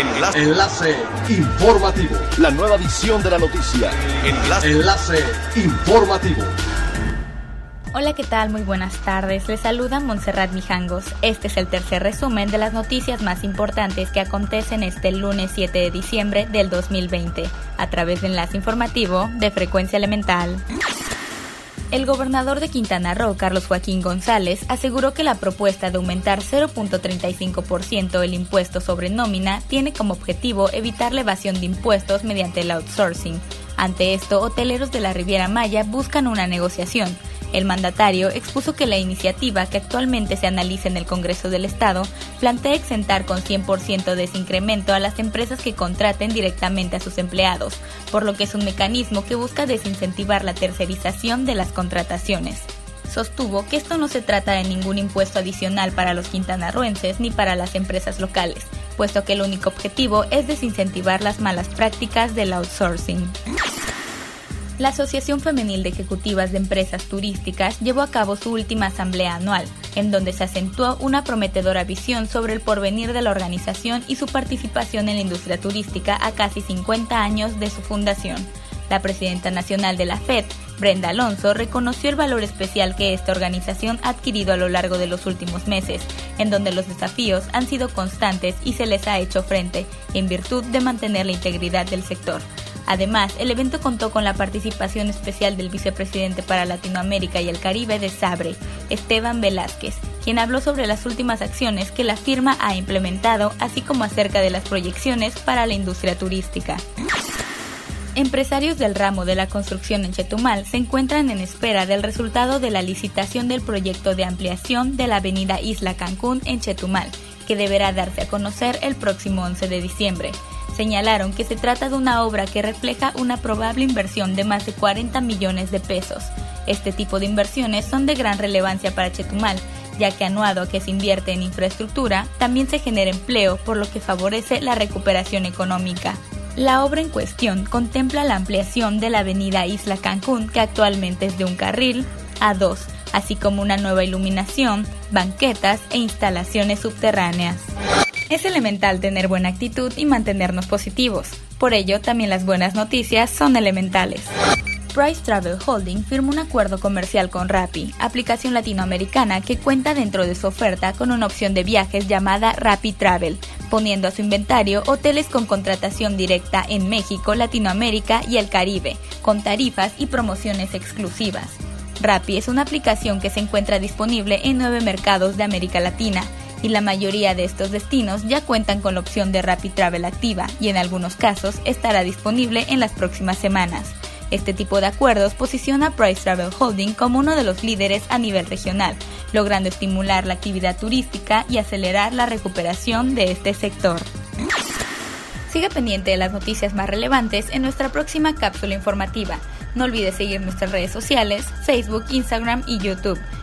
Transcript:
Enlace. Enlace informativo. La nueva edición de la noticia. Enlace. Enlace informativo. Hola, ¿qué tal? Muy buenas tardes. Les saluda Montserrat Mijangos. Este es el tercer resumen de las noticias más importantes que acontecen este lunes 7 de diciembre del 2020, a través de enlace informativo de Frecuencia Elemental. El gobernador de Quintana Roo, Carlos Joaquín González, aseguró que la propuesta de aumentar 0.35% el impuesto sobre nómina tiene como objetivo evitar la evasión de impuestos mediante el outsourcing. Ante esto, hoteleros de la Riviera Maya buscan una negociación el mandatario expuso que la iniciativa que actualmente se analiza en el Congreso del Estado plantea exentar con 100% de ese incremento a las empresas que contraten directamente a sus empleados, por lo que es un mecanismo que busca desincentivar la tercerización de las contrataciones. Sostuvo que esto no se trata de ningún impuesto adicional para los quintanarroenses ni para las empresas locales, puesto que el único objetivo es desincentivar las malas prácticas del outsourcing. La Asociación Femenil de Ejecutivas de Empresas Turísticas llevó a cabo su última asamblea anual, en donde se acentuó una prometedora visión sobre el porvenir de la organización y su participación en la industria turística a casi 50 años de su fundación. La presidenta nacional de la FED, Brenda Alonso, reconoció el valor especial que esta organización ha adquirido a lo largo de los últimos meses, en donde los desafíos han sido constantes y se les ha hecho frente, en virtud de mantener la integridad del sector. Además, el evento contó con la participación especial del vicepresidente para Latinoamérica y el Caribe de Sabre, Esteban Velázquez, quien habló sobre las últimas acciones que la firma ha implementado, así como acerca de las proyecciones para la industria turística. Empresarios del ramo de la construcción en Chetumal se encuentran en espera del resultado de la licitación del proyecto de ampliación de la avenida Isla Cancún en Chetumal, que deberá darse a conocer el próximo 11 de diciembre señalaron que se trata de una obra que refleja una probable inversión de más de 40 millones de pesos. Este tipo de inversiones son de gran relevancia para Chetumal, ya que anuado a que se invierte en infraestructura, también se genera empleo, por lo que favorece la recuperación económica. La obra en cuestión contempla la ampliación de la avenida Isla Cancún, que actualmente es de un carril, a dos, así como una nueva iluminación, banquetas e instalaciones subterráneas. Es elemental tener buena actitud y mantenernos positivos. Por ello, también las buenas noticias son elementales. Price Travel Holding firmó un acuerdo comercial con Rappi, aplicación latinoamericana que cuenta dentro de su oferta con una opción de viajes llamada Rappi Travel, poniendo a su inventario hoteles con contratación directa en México, Latinoamérica y el Caribe, con tarifas y promociones exclusivas. Rappi es una aplicación que se encuentra disponible en nueve mercados de América Latina y la mayoría de estos destinos ya cuentan con la opción de Rapid Travel activa y en algunos casos estará disponible en las próximas semanas. Este tipo de acuerdos posiciona a Price Travel Holding como uno de los líderes a nivel regional, logrando estimular la actividad turística y acelerar la recuperación de este sector. Siga pendiente de las noticias más relevantes en nuestra próxima cápsula informativa. No olvides seguir nuestras redes sociales, Facebook, Instagram y YouTube.